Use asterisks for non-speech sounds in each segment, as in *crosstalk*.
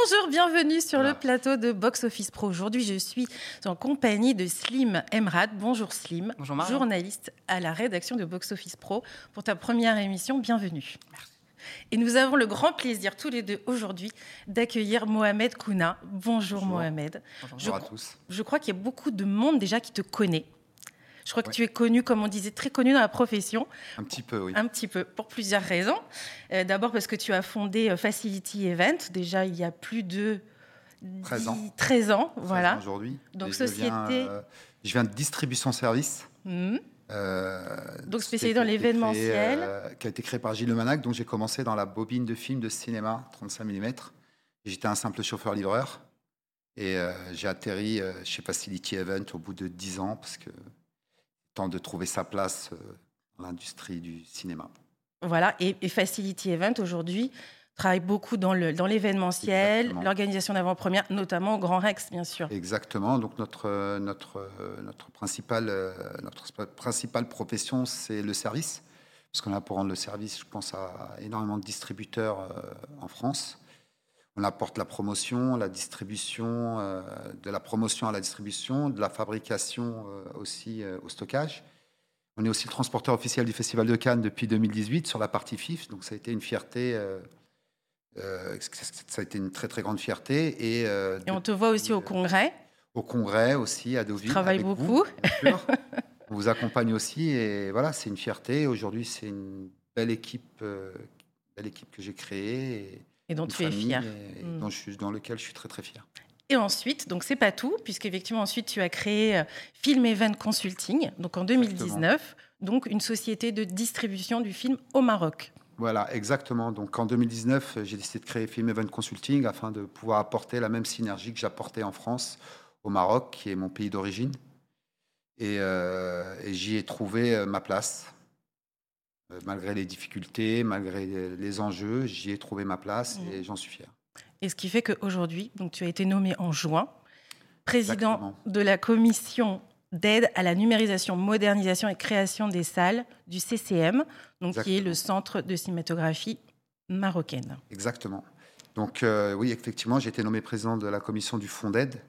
Bonjour, bienvenue sur le plateau de Box Office Pro. Aujourd'hui, je suis en compagnie de Slim Emrad. Bonjour Slim, Bonjour journaliste à la rédaction de Box Office Pro. Pour ta première émission, bienvenue. Merci. Et nous avons le grand plaisir tous les deux aujourd'hui d'accueillir Mohamed Kouna. Bonjour, Bonjour. Mohamed. Bonjour Je à tous. Je crois qu'il y a beaucoup de monde déjà qui te connaît. Je crois que tu es connu, comme on disait, très connu dans la profession. Un petit peu, oui. Un petit peu, pour plusieurs raisons. Euh, D'abord parce que tu as fondé euh, Facility Event, déjà il y a plus de 13 ans. 10 13 ans, voilà. Aujourd'hui. Donc, Et je viens, société- euh, je viens de distribution service. Mhm. euh, Donc, société spécialisée dans l'événementiel. euh, qui a été créée par Gilles Lemanac. Donc j'ai commencé dans la bobine de film de cinéma 35 mm. J'étais un simple chauffeur-livreur. Et euh, j'ai atterri chez Facility Event au bout de 10 ans parce que temps de trouver sa place euh, dans l'industrie du cinéma. Voilà, et, et Facility Event aujourd'hui travaille beaucoup dans dans l'événementiel, Exactement. l'organisation d'avant-première, notamment au Grand Rex, bien sûr. Exactement. Donc notre euh, notre euh, notre principale notre principale profession c'est le service parce qu'on a pour rendre le service, je pense à énormément de distributeurs en France. On apporte la promotion, la distribution, euh, de la promotion à la distribution, de la fabrication euh, aussi euh, au stockage. On est aussi le transporteur officiel du Festival de Cannes depuis 2018 sur la partie FIF, donc ça a été une fierté. ça a été une très très grande fierté et, on te voit aussi au congrès. au congrès aussi à Deauville. travailles avec beaucoup. vous. On vous accompagne aussi et voilà, c'est une fierté. Aujourd'hui, c'est une belle équipe, belle équipe que j'ai créée et Et dont tu es fier. et Mm. dont je dans lequel je suis très très fier. Et ensuite, donc c'est pas tout, puisqu'effectivement ensuite tu as créé euh, Film Event Consulting, donc en 2019, donc une société de distribution du film au Maroc. Voilà, exactement. Donc en 2019, euh, j'ai décidé de créer Film Event Consulting afin de pouvoir apporter la même synergie que j'apportais en France au Maroc, qui est mon pays d'origine. Et, euh, et j'y ai trouvé euh, ma place. Euh, malgré les difficultés, malgré les- enjeux, j'y ai trouvé ma place Mhm. et j'en suis fier. Et ce qui fait qu'aujourd'hui, donc tu as été nommé en juin président Exactement. de la commission d'aide à la numérisation, modernisation et création des salles du CCM, donc qui est le centre de cinématographie marocaine. Exactement. Donc euh, oui, effectivement, j'ai été nommé président de la commission du fonds d'aide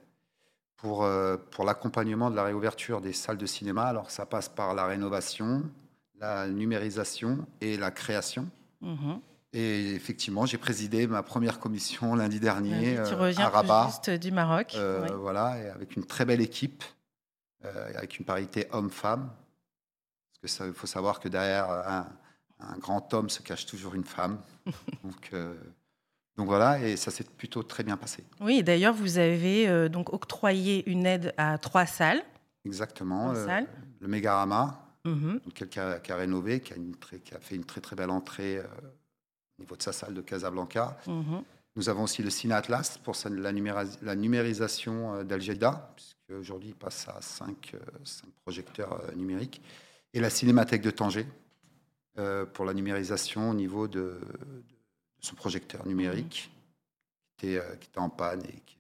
pour, euh, pour l'accompagnement de la réouverture des salles de cinéma. Alors ça passe par la rénovation, la numérisation et la création. Mhm. Et effectivement, j'ai présidé ma première commission lundi dernier tu euh, à Rabat. juste du Maroc. Euh. Voilà, et avec une très belle équipe, euh, avec une parité homme-femme. Parce que ça, il faut savoir que derrière un, un grand homme se cache toujours une femme. *laughs* donc, euh, donc voilà, et ça s'est plutôt très bien passé. Oui, d'ailleurs, vous avez euh, donc octroyé une aide à trois salles. Exactement. Trois Le, salles. le Mégarama, Mhm. donc, qui, a, qui a rénové, qui a, une très- qui a fait une très très belle entrée euh, au niveau de sa salle de Casablanca. Mhm. Nous avons aussi le Ciné Atlas pour la, numérisation euh, d'Al Jaida, puisque aujourd'hui il passe à 5 projecteurs euh, numériques, et la Cinémathèque de Tanger euh, pour la numérisation au niveau de, de son projecteur numérique qui, était, euh, qui était en panne et qui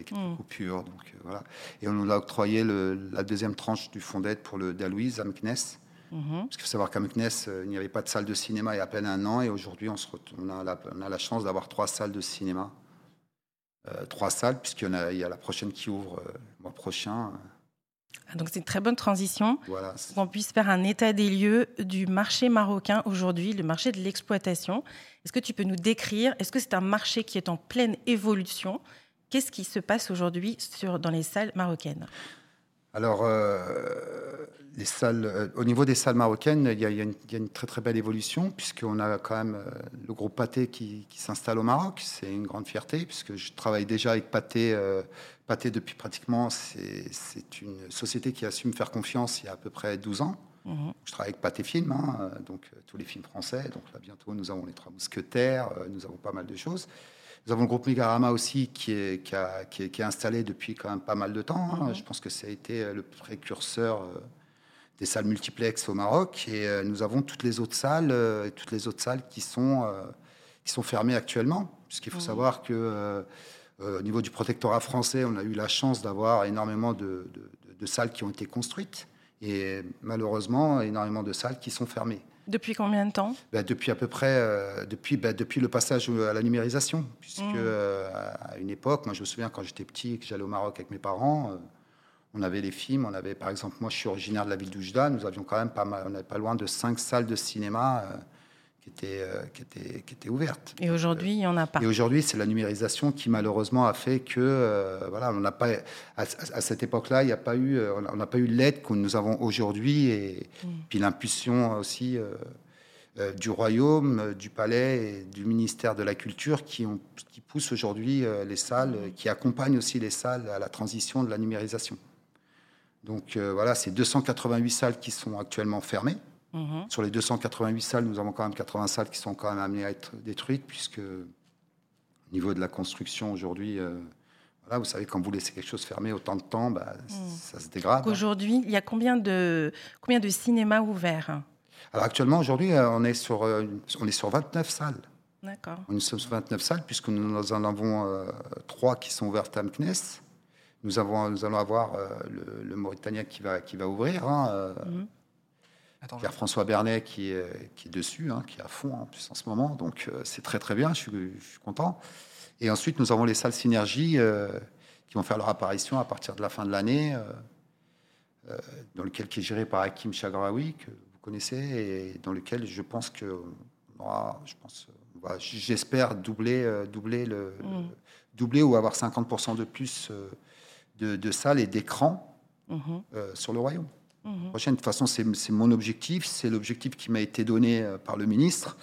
avec quelques coupures. Donc, euh, voilà. Et on nous a octroyé le- la deuxième tranche du fonds d'aide pour le Dalouise à Meknès. Mhm. Parce qu'il faut savoir qu'à Meknès, euh, il n'y avait pas de salle de cinéma il y a à peine un an, et aujourd'hui, on, on, a la, on a la chance d'avoir trois salles de cinéma. Euh, trois salles, puisqu'il y, a, il y a la prochaine qui ouvre euh, le mois prochain. Ah, Donc c'est une très bonne transition. Voilà. c'est- qu'on puisse faire un état des lieux du marché marocain aujourd'hui, le marché de l'exploitation. Est-ce que tu peux nous décrire, est-ce que c'est un marché qui est en pleine évolution Qu'est-ce qui se passe aujourd'hui dans les salles marocaines? Alors, euh, les salles, euh, au niveau des salles marocaines, il y, a, y une, il y a une très très belle évolution, puisqu'on a quand même euh, le groupe Pathé qui, qui s'installe au Maroc. C'est une grande fierté, puisque je travaille déjà avec euh, Pathé depuis pratiquement. C'est une société qui assume faire confiance il y a à peu près 12 ans. Mhm. Je travaille avec Pathé Film, hein, donc tous les films français. Donc là, bientôt, nous avons Les Trois Mousquetaires, nous avons pas mal de choses. Nous avons le groupe Megarama aussi qui est, qui, a- qui est- qui est installé depuis quand même pas mal de temps. hein. Je pense que ça a été euh, le précurseur euh, des salles multiplex au Maroc. Et euh, nous avons toutes les autres salles, toutes les autres salles qui sont, qui sont fermées actuellement. Puisqu'il faut savoir que au niveau du protectorat français, on a eu la chance d'avoir énormément de, de- de- de salles qui ont été construites. Et malheureusement, énormément de salles qui sont fermées. Depuis combien de temps? Bah, depuis à peu près, euh, depuis, bah, depuis le passage à la numérisation, puisque Mmh. euh, à une époque, moi je me souviens quand j'étais petit et que j'allais au Maroc avec mes parents, on avait les films, on avait par exemple, moi je suis originaire de la ville d'Oujda, nous avions quand même pas mal, on pas loin de cinq salles de cinéma qui étaient, qui, étaient, qui ouvertes. Et aujourd'hui, il n'y en a pas. Et aujourd'hui, c'est la numérisation qui malheureusement a fait que, voilà, on n'a pas, à, cette époque-là, il n'y a pas eu, on n'a pas eu l'aide que nous avons aujourd'hui et mm. puis l'impulsion aussi. Euh, du royaume, euh, du palais et du ministère de la Culture qui, ont, qui poussent aujourd'hui euh, les salles, qui accompagnent aussi les salles à la transition de la numérisation. Donc voilà, c'est 288 salles qui sont actuellement fermées. Mhm. Sur les 288 salles, nous avons quand même 80 salles qui sont quand même amenées à être détruites, puisque au niveau de la construction aujourd'hui, voilà, vous savez, quand vous laissez quelque chose fermé autant de temps, bah, mhm. ça se dégrade. Aujourd'hui, il y a combien de, combien de cinémas ouverts? Alors actuellement, aujourd'hui, euh, on, est sur, euh, on est sur 29 salles. D'accord. On est sur 29 salles, puisque nous en avons euh, trois qui sont ouvertes à Mknes. Nous, avons, nous allons avoir le, Mauritanien qui va, qui va ouvrir. Hein, mhm. Pierre-François Bernet qui est, qui est dessus, hein, qui est à fond en plus en ce moment. Donc c'est très très bien, je suis, je suis, content. Et ensuite, nous avons les salles Synergie qui vont faire leur apparition à partir de la fin de l'année, dans lequel qui est géré par Hakim Chagraoui, que connaissez, et dans lequel je pense que je pense, j'espère doubler, euh, doubler, le, mm. doubler ou avoir 50% de plus euh, de, de salles et d'écrans mm-hmm. euh, sur le royaume. Mm-hmm. Prochaine, de toute façon, c'est mon objectif, c'est l'objectif qui m'a été donné par le ministre.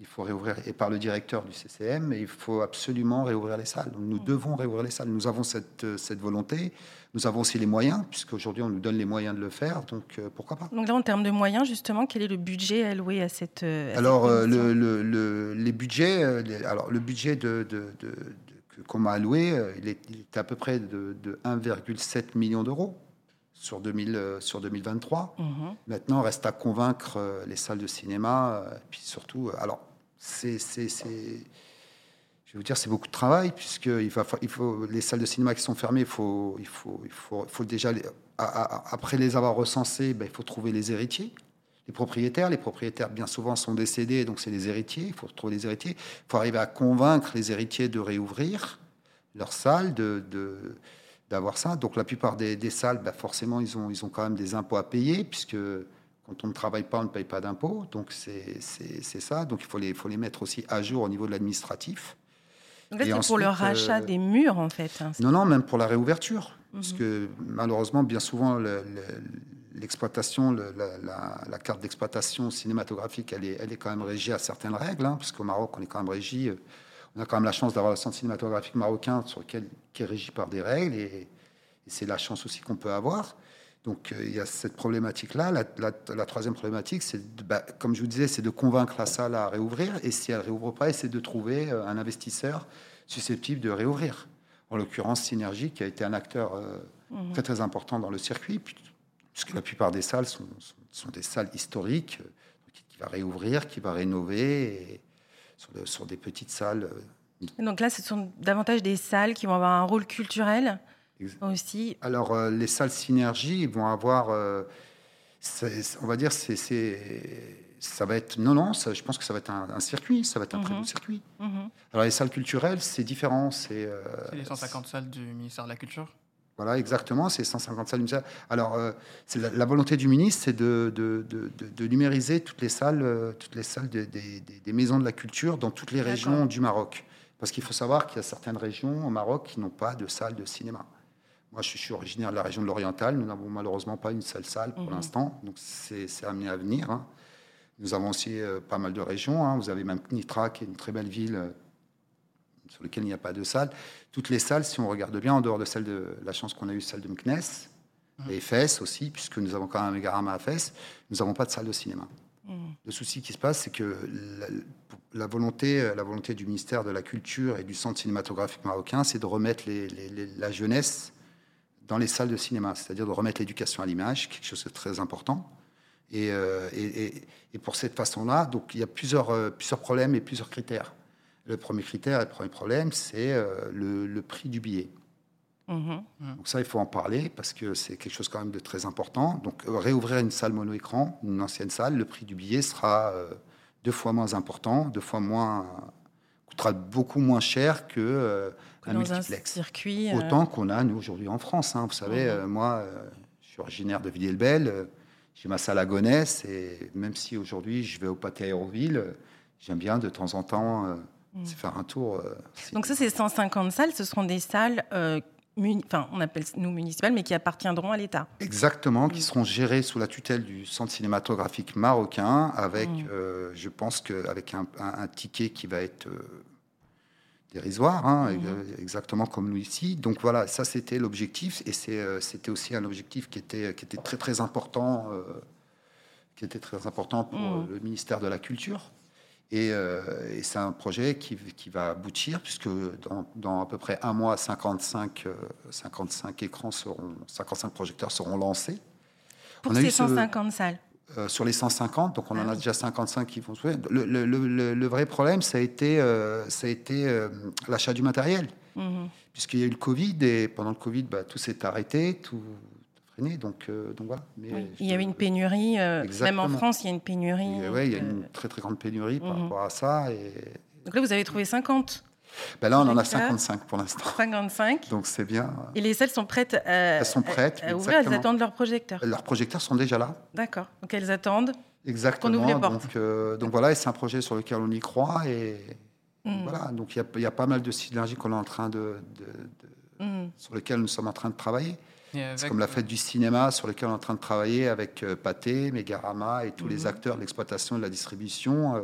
Il faut réouvrir, et par le directeur du CCM, et il faut absolument réouvrir les salles. Nous mm. devons réouvrir les salles. Nous avons cette, cette volonté. Nous avons aussi les moyens, puisqu'aujourd'hui on nous donne les moyens de le faire, donc euh, pourquoi pas? Donc là, en termes de moyens, justement, quel est le budget alloué à cette... Euh, alors, euh, le, les budgets, alors le budget de, qu'on m'a alloué, il est, à peu près de, 1,7 million d'euros sur, 2000, sur 2023. Mhm. Maintenant, reste à convaincre les salles de cinéma, puis surtout, alors c'est je vais vous dire, c'est beaucoup de travail, puisqu'il faut, il faut, les salles de cinéma qui sont fermées, il faut, il faut, il faut, faut déjà, après les avoir recensées, ben, il faut trouver les héritiers, les propriétaires. Les propriétaires, bien souvent, sont décédés, donc c'est les héritiers. Il faut trouver les héritiers. Il faut arriver à convaincre les héritiers de réouvrir leurs salles, de, d'avoir ça. Donc la plupart des, salles, ben, forcément, ils ont, ils ont quand même des impôts à payer, puisque quand on ne travaille pas, on ne paye pas d'impôts. Donc c'est, ça. Donc il faut les, faut les mettre aussi à jour au niveau de l'administratif. C'est pour le rachat euh, des murs, en fait. Hein, non, non, même pour la réouverture. Parce mhm. que malheureusement, bien souvent, l'exploitation, la, carte d'exploitation cinématographique, elle est, elle est quand même régie à certaines règles, hein, parce qu'au Maroc, on est quand même régi. Euh, on a quand même la chance d'avoir le centre cinématographique marocain sur lequel, qui est régi par des règles, et, c'est la chance aussi qu'on peut avoir. Donc euh, il y a cette problématique-là. La, troisième problématique, c'est, bah, comme je vous disais, c'est de convaincre la salle à réouvrir. Et si elle réouvre pas, c'est de trouver euh, un investisseur susceptible de réouvrir. En l'occurrence, Synergie, qui a été un acteur euh, mhm. très très important dans le circuit, puisque la plupart des salles sont, sont, des salles historiques, qui, va réouvrir, qui va rénover, sur, sur, des petites salles. donc là, ce sont davantage des salles qui vont avoir un rôle culturel aussi. Alors, euh, les salles synergie vont avoir, euh, on va dire, c'est, ça va être, non, non, je pense que ça va être un, circuit, ça va être un très mhm. circuit. Mhm. Alors, les salles culturelles, c'est différent. C'est euh, les 150 salles du ministère de la Culture? Voilà, exactement, c'est 150 salles. Alors, c'est la, volonté du ministre, c'est de, de, de, numériser toutes les salles, toutes les salles des, des, maisons de la culture dans toutes les régions du Maroc. Parce qu'il faut savoir qu'il y a certaines régions au Maroc qui n'ont pas de salle de cinéma. Moi, je suis originaire de la région de l'Oriental. Nous n'avons malheureusement pas une seule salle pour mhm. l'instant. Donc, c'est amené à venir. Hein. Nous avons aussi euh, pas mal de régions. Hein. Vous avez même Nitra, qui est une très belle ville euh, sur laquelle il n'y a pas de salle. Toutes les salles, si on regarde bien, en dehors de celle de la chance qu'on a eue, celle de Mknes, mhm. et Fès aussi, puisque nous avons quand même un Megarama à Fès, nous n'avons pas de salle de cinéma. Mhm. Le souci qui se passe, c'est que la, volonté, la volonté du ministère de la Culture et du Centre cinématographique marocain, c'est de remettre la jeunesse dans les salles de cinéma, c'est-à-dire de remettre l'éducation à l'image, quelque chose de très important. Et, euh, et, pour cette façon-là, donc il y a plusieurs, euh, plusieurs problèmes et plusieurs critères. Le premier critère, le premier problème, c'est euh, le, prix du billet. Mm-hmm. Donc ça, il faut en parler parce que c'est quelque chose quand même de très important. Donc réouvrir une salle mono-écran, une ancienne salle, le prix du billet sera deux fois moins important, deux fois moins coûtera beaucoup moins cher que, euh, Que un dans un multiplex. circuit. euh, Autant qu'on a, nous, aujourd'hui en France. hein. Vous savez, Mhm. euh, moi, euh, je suis originaire de Villiers-le-Bel. euh, J'ai ma salle à Gonesse. Et même si aujourd'hui, je vais au pâté Aéroville, euh, j'aime bien de temps en temps euh, Mhm. faire un tour. euh, c'est- Donc ça, c'est 150 salles. Ce seront des salles, euh, enfin, on appelle nous municipales, mais qui appartiendront à l'État. Exactement, qui Mm. seront gérés sous la tutelle du Centre cinématographique marocain, avec, Mm. euh, je pense qu'avec un, un- un ticket qui va être dérisoire, hein, exactement comme nous ici. Donc voilà, ça c'était l'objectif, et c'est, c'était aussi un objectif qui était, qui était très très important, qui était très important pour Mm. le ministère de la Culture. Et, euh, et c'est un projet qui, qui va aboutir, puisque dans, dans à peu près un mois, 55, euh, 55 écrans seront, 55 projecteurs seront lancés. Pour On a ces eu ce- 150 salles. Euh, sur les 150, donc on en Ah a oui. déjà 55 qui vont se faire. Le, le- le- le vrai problème, ça a été, euh, ça a été l'achat du matériel, Mhm. puisqu'il y a eu le Covid, et pendant le Covid, bah, tout s'est arrêté, tout donc, euh, donc voilà. Mais Oui. je- Il y a eu une pénurie, euh, même en. France, il y a une pénurie. ouais, il y a euh, une très très grande pénurie par Mhm. rapport à ça. Et Donc là, vous avez trouvé 50, ben là, on en a Projecteurs. 55 pour l'instant, 55. donc c'est bien. Et les salles sont prêtes à, Elles sont prêtes, à, ouvrir, elles attendent leur projecteur. Leurs projecteurs sont déjà là. D'accord. Donc elles attendent. Exactement. ouvre les portes. Donc, euh, donc voilà, et c'est un projet sur lequel on y croit. Et Mm. voilà, donc il y a- il y, a pas mal de synergies qu'on est en train de, de- de- Mm. sur lesquelles nous sommes en train de travailler. C'est comme la fête du cinéma sur lequel on est en train de travailler avec euh, Pathé, Megarama et tous les Mhm. acteurs de l'exploitation et de la distribution. euh,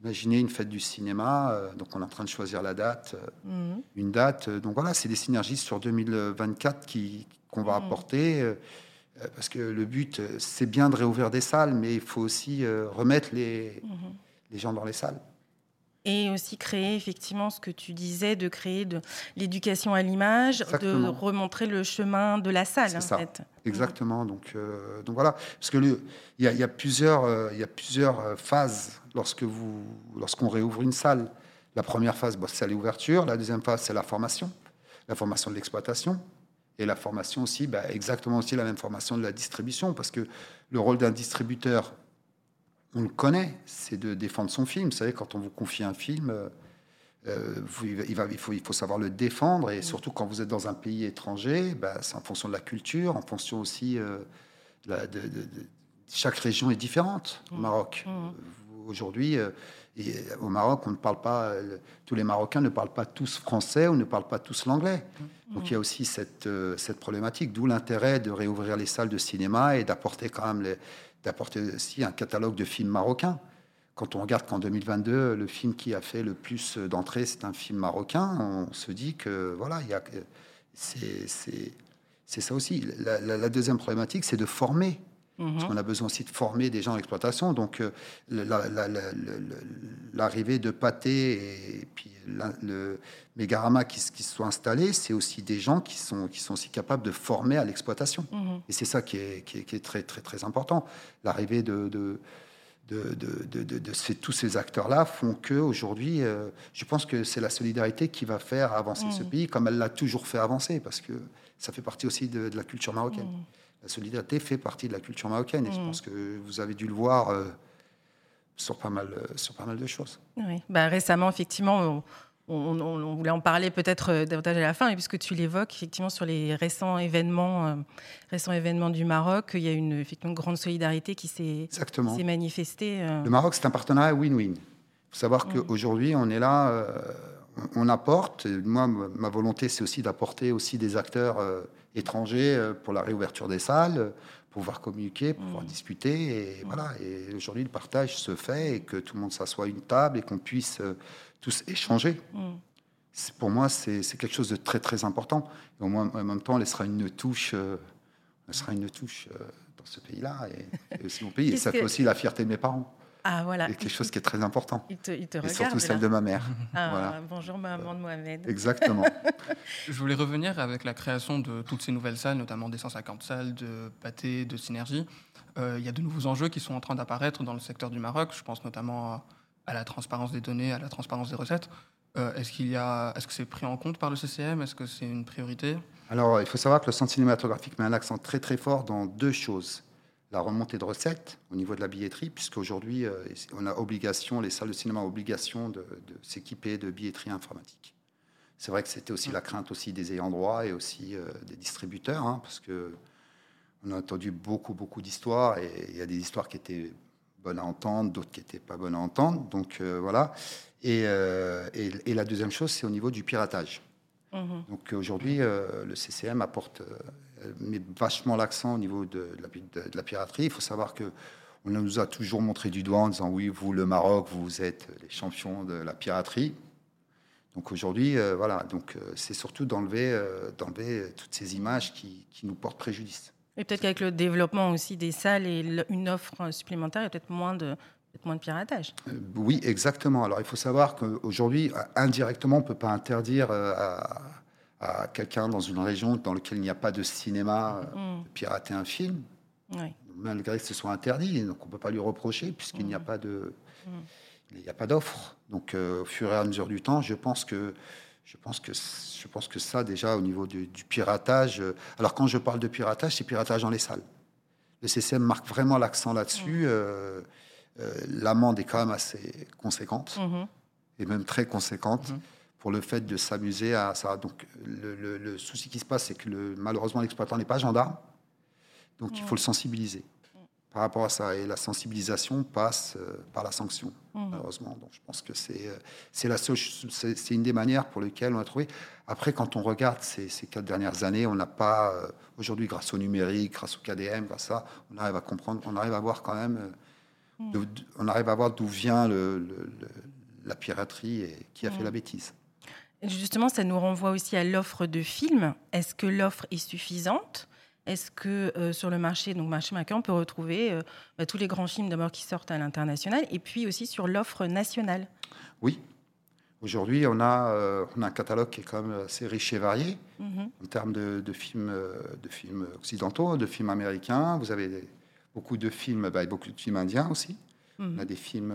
D'imaginer une fête du cinéma, euh, donc on est en train de choisir la date, euh, Mm. une date. euh, donc voilà, c'est des synergies sur 2024 qui- qu'on va Mhm. apporter. parce que le but, c'est bien de réouvrir des salles, mais il faut aussi remettre les, Mhm. les gens dans les salles. Et aussi créer effectivement ce que tu disais, de créer de l'éducation à l'image, de remontrer le chemin de la salle, en ça. fait. Exactement. Donc, euh, donc voilà. Parce que il y, a- il y a plusieurs, euh, il y a plusieurs euh, phases lorsque vous, lorsqu'on réouvre une salle. La première phase, bah, c'est l'ouverture. La deuxième phase, c'est la formation, la formation de l'exploitation. Et la formation aussi, bah, exactement aussi la même formation de la distribution, parce que le rôle d'un distributeur, on le connaît, c'est de défendre son film. Vous savez, quand on vous confie un film, euh, euh, il, va- il faut, il faut savoir le défendre, et surtout quand vous êtes dans un pays étranger, bah, c'est en fonction de la culture, en fonction aussi euh, de la- de- de- de- chaque région est différente au. Maroc. Aujourd'hui, euh, au Maroc, on ne parle pas, tous les Marocains ne parlent pas tous français ou ne parlent pas tous l'anglais. Donc il y a aussi cette, cette problématique, d'où l'intérêt de réouvrir les salles de cinéma et d'apporter quand même les- d'apporter aussi un catalogue de films marocains. Quand on regarde qu'en 2022, le film qui a fait le plus d'entrées, c'est un film marocain, on se dit que voilà, il y a, c'est, c'est, c'est ça aussi. La, la- la deuxième problématique, c'est de former. Mhm. Parce qu'on a besoin aussi de former des gens en exploitation. Donc, euh, la- l'arrivée de Pathé et puis la- le Mégarama qui, s- qui se sont installés, c'est aussi des gens qui sont, qui sont aussi capables de former à l'exploitation. Mhm. Et c'est ça qui est, qui est- qui est très, très, très important. L'arrivée de, de, de, de- de- de- de ces- tous ces acteurs-là font que aujourd'hui, euh, je pense que c'est la solidarité qui va faire avancer ce Mhm. pays, comme elle l'a toujours fait avancer, parce que ça fait partie aussi de, la culture marocaine. Mhm. La solidarité fait partie de la culture marocaine, et je Mhm. pense que vous avez dû le voir euh, sur, pas mal, euh, sur pas mal de choses. Oui. Bah, récemment, effectivement, on, on- on- on voulait en parler peut-être euh, davantage à la fin, puisque tu l'évoques, effectivement, sur les récents événements, euh, récents événements du Maroc, il y a une, effectivement, grande solidarité qui s'est manifestée. euh, Le Maroc, c'est un partenariat win-win. Il faut savoir Mhm. qu'aujourd'hui, on est là, on on apporte. Moi, ma volonté, c'est aussi d'apporter aussi des acteurs euh, étrangers euh, pour la réouverture des salles, euh, pour pouvoir communiquer, pour pouvoir Mhm. discuter. Et voilà. Et aujourd'hui, le partage se fait et que tout le monde s'assoit à une table et qu'on puisse euh, tous échanger. C'est- Pour moi, c'est quelque chose de très très important. Et au moins, en même temps, elle sera une touche, euh, elle sera une touche euh, dans ce pays-là et, et aussi mon pays. Et ça fait aussi la fierté de mes parents. Ah, voilà. C'est quelque chose qui est très important. Il te, il te Et regarde. surtout celle là. de ma mère. Ah, *laughs* Voilà. Bonjour, maman de Mohamed. Exactement. *laughs* Je voulais revenir avec la création de toutes ces nouvelles salles, notamment des 150 salles de pâté, de synergie. Euh, il y a de nouveaux enjeux qui sont en train d'apparaître dans le secteur du Maroc. Je pense notamment à, à la transparence des données, à la transparence des recettes. Euh, est-ce qu'il y a, est-ce que c'est pris en compte par le CCM Est-ce que c'est une priorité? Alors, il faut savoir que le centre cinématographique met un accent très très fort dans deux choses. La remontée de recettes au niveau de la billetterie, puisqu'aujourd'hui, euh, on a obligation, les salles de cinéma ont obligation de, s'équiper de billetterie informatique. C'est vrai que c'était aussi la crainte aussi des ayants droit et aussi euh, des distributeurs, hein, parce que on a entendu beaucoup, beaucoup d'histoires, et il y a des histoires qui étaient bonnes à entendre, d'autres qui n'étaient pas bonnes à entendre. Donc euh, voilà. Et, et, la deuxième chose, c'est au niveau du piratage. Mmh. Donc aujourd'hui, le CCM apporte met vachement l'accent au niveau de, la, piraterie. Il faut savoir que on nous a toujours montré du doigt en disant oui, vous, le Maroc, vous êtes les champions de la piraterie. Donc aujourd'hui, euh, voilà, donc euh, c'est surtout d'enlever, euh, d'enlever toutes ces images qui, qui, nous portent préjudice. Et peut-être qu'avec le développement aussi des salles et une offre supplémentaire, il y a peut-être moins de, moins de piratage. oui, exactement. Alors il faut savoir qu'aujourd'hui, indirectement, on ne peut pas interdire à, à quelqu'un dans une région dans laquelle il n'y a pas de cinéma mm. pirater un film, malgré que ce soit interdit. Donc on ne peut pas lui reprocher puisqu'il n'y a mm. pas de, mm. il n'y a pas d'offre. Donc euh, au fur et à mesure du temps, je pense que je pense que je pense que ça déjà au niveau du, piratage. Euh, alors quand je parle de piratage, c'est piratage dans les salles. Le CCM marque vraiment l'accent là-dessus. Euh, l'amende est quand même assez conséquente mm-hmm. et même très conséquente. Mm-hmm pour le fait de s'amuser à ça. Donc le, souci qui se passe, c'est que le, malheureusement l'exploitant n'est pas gendarme, donc il faut le sensibiliser par rapport à ça. Et la sensibilisation passe euh, par la sanction, mmh. malheureusement. Donc je pense que c'est euh, c'est la c'est une des manières pour lesquelles on a trouvé. Après, quand on regarde ces, ces quatre dernières années, on n'a pas euh, aujourd'hui, grâce au numérique, grâce au KDM, grâce ça, on arrive à comprendre, on arrive à voir quand même, mmh. on arrive à voir d'où vient le, la piraterie et qui a fait la bêtise. Justement, ça nous renvoie aussi à l'offre de films. Est-ce que l'offre est suffisante? Est-ce que euh, sur le marché, donc marché macaron, on peut retrouver euh, bah, tous les grands films d'abord qui sortent à l'international et puis aussi sur l'offre nationale? Oui. Aujourd'hui, on, a, euh, on a un catalogue qui est quand même assez riche et varié mhm. en termes de, films, de films occidentaux, de films américains. Vous avez beaucoup de films, bah, beaucoup de films indiens aussi. Mhm. On a des films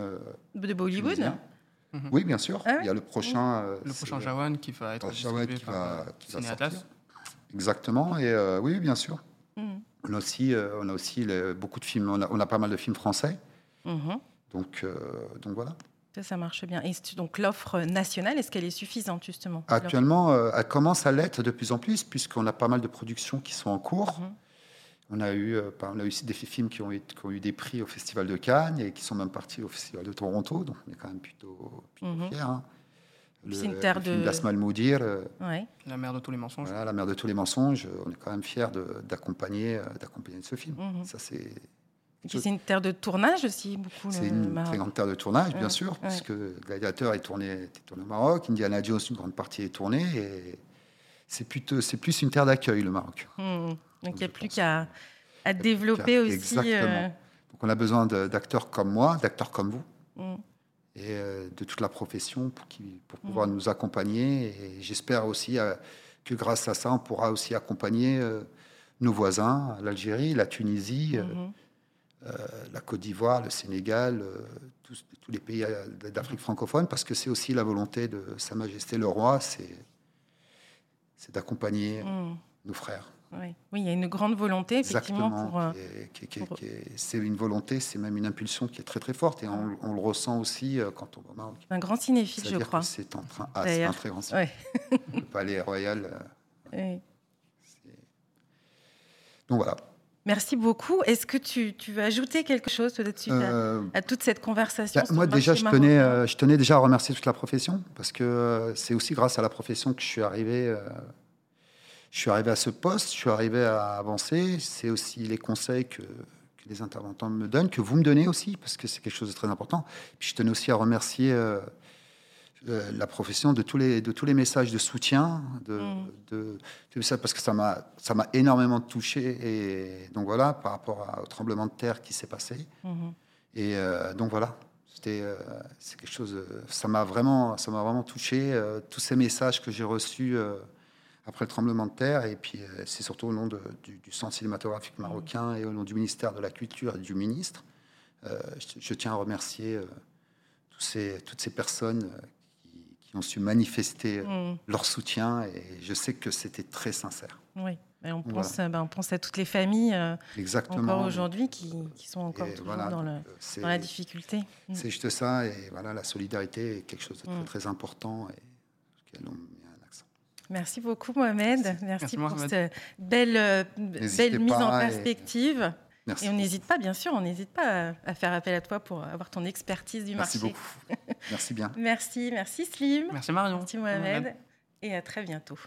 de Bollywood. Mhm. Oui, bien sûr. Ah il y a le prochain. Euh, le prochain Jawan qui va être Jawan qui va, qui va sortir. Exactement. Et euh, oui, bien sûr. Mhm. On a aussi, euh, on a aussi beaucoup de films. On a, pas mal de films français. Mhm. Donc, donc voilà. Ça, ça marche bien. Et donc l'offre nationale, est-ce qu'elle est suffisante justement Actuellement, elle commence à l'être de plus en plus, puisqu'on a pas mal de productions qui sont en cours. On a eu, euh, on a eu des films qui ont, eu, qui ont, eu, des prix au Festival de Cannes et qui sont même partis au Festival de Toronto, donc on est quand même plutôt, mhm. fiers. Hein. C'est une terre de. D'Asmal Moudir. Euh, la mère de tous les mensonges. Voilà, la mère de tous les mensonges. On est quand même fiers d'accompagner euh, d'accompagner ce film. Mhm. Ça, c'est. C'est une terre de tournage aussi, beaucoup. C'est une très grande terre de tournage, bien sûr, puisque Gladiateur est tourné, est tourné au Maroc, Indiana Jones, une grande partie est tournée, et c'est plutôt, c'est plus une terre d'accueil, le Maroc. Mmh. Donc il n'y a plus qu'à à développer aussi. Exactement. Euh, Donc on a besoin d'acteurs comme moi, d'acteurs comme vous, mmh. et euh, de toute la profession pour, qui, pour pouvoir nous accompagner. Et j'espère aussi euh, que grâce à ça, on pourra aussi accompagner nos voisins, l'Algérie, la Tunisie. la Côte d'Ivoire, le Sénégal, tous, tous, les pays d'Afrique francophone, parce que c'est aussi la volonté de Sa Majesté le Roi, c'est c'est d'accompagner mm. nos frères. Oui. il y a une grande volonté, effectivement. Pour, euh, c'est une volonté, c'est même une impulsion qui est très très forte et on, le ressent aussi euh, quand on Maroc. Un grand cinéphile, je crois. C'est en train, ah, c'est un très grand cinéphile. *laughs* le Palais Royal. Euh, Donc voilà. Merci beaucoup. Est-ce que tu, tu, veux ajouter quelque chose peut-être suite à, toute cette conversation bah, Moi déjà, je tenais, je tenais déjà à remercier toute la profession parce que c'est aussi grâce à la profession que je suis arrivé je suis arrivé à ce poste, je suis arrivé à avancer. C'est aussi les conseils que, les intervenants me donnent, que vous me donnez aussi, parce que c'est quelque chose de très important. Puis je tenais aussi à remercier euh, euh, la profession de tous les, de tous les messages de soutien, de, mm. de, ça, parce que ça m'a, ça m'a énormément touché. Et donc voilà, par rapport au tremblement de terre qui s'est passé. Mm-hmm. Et euh, donc voilà, c'était, c'est quelque chose. Ça m'a vraiment, ça m'a vraiment touché. tous ces messages que j'ai reçus après le tremblement de terre. Et puis, euh, c'est surtout au nom du, Centre cinématographique marocain et au nom du ministère de la Culture et du ministre. Euh, je, tiens à remercier euh, tous ces, toutes ces personnes qui, qui ont su manifester Mm. leur soutien et je sais que c'était très sincère. Oui. Et on, Voilà. pense, ben, on pense à toutes les familles encore aujourd'hui qui, qui sont encore voilà, dans, le- la difficulté. Mm. C'est juste ça, et voilà, la solidarité est quelque chose de très, Mm. très important et sur lequel on met un accent. Merci beaucoup Mohamed. Merci, Merci, pour Mohamed. cette belle, euh, belle mise en et- perspective. Merci. Et on n'hésite pas, bien sûr, on n'hésite pas à, faire appel à toi pour avoir ton expertise du Merci marché. beaucoup. Merci bien. *laughs* Merci, merci Slim. Merci Marion. Merci Mohamed. Et à très bientôt.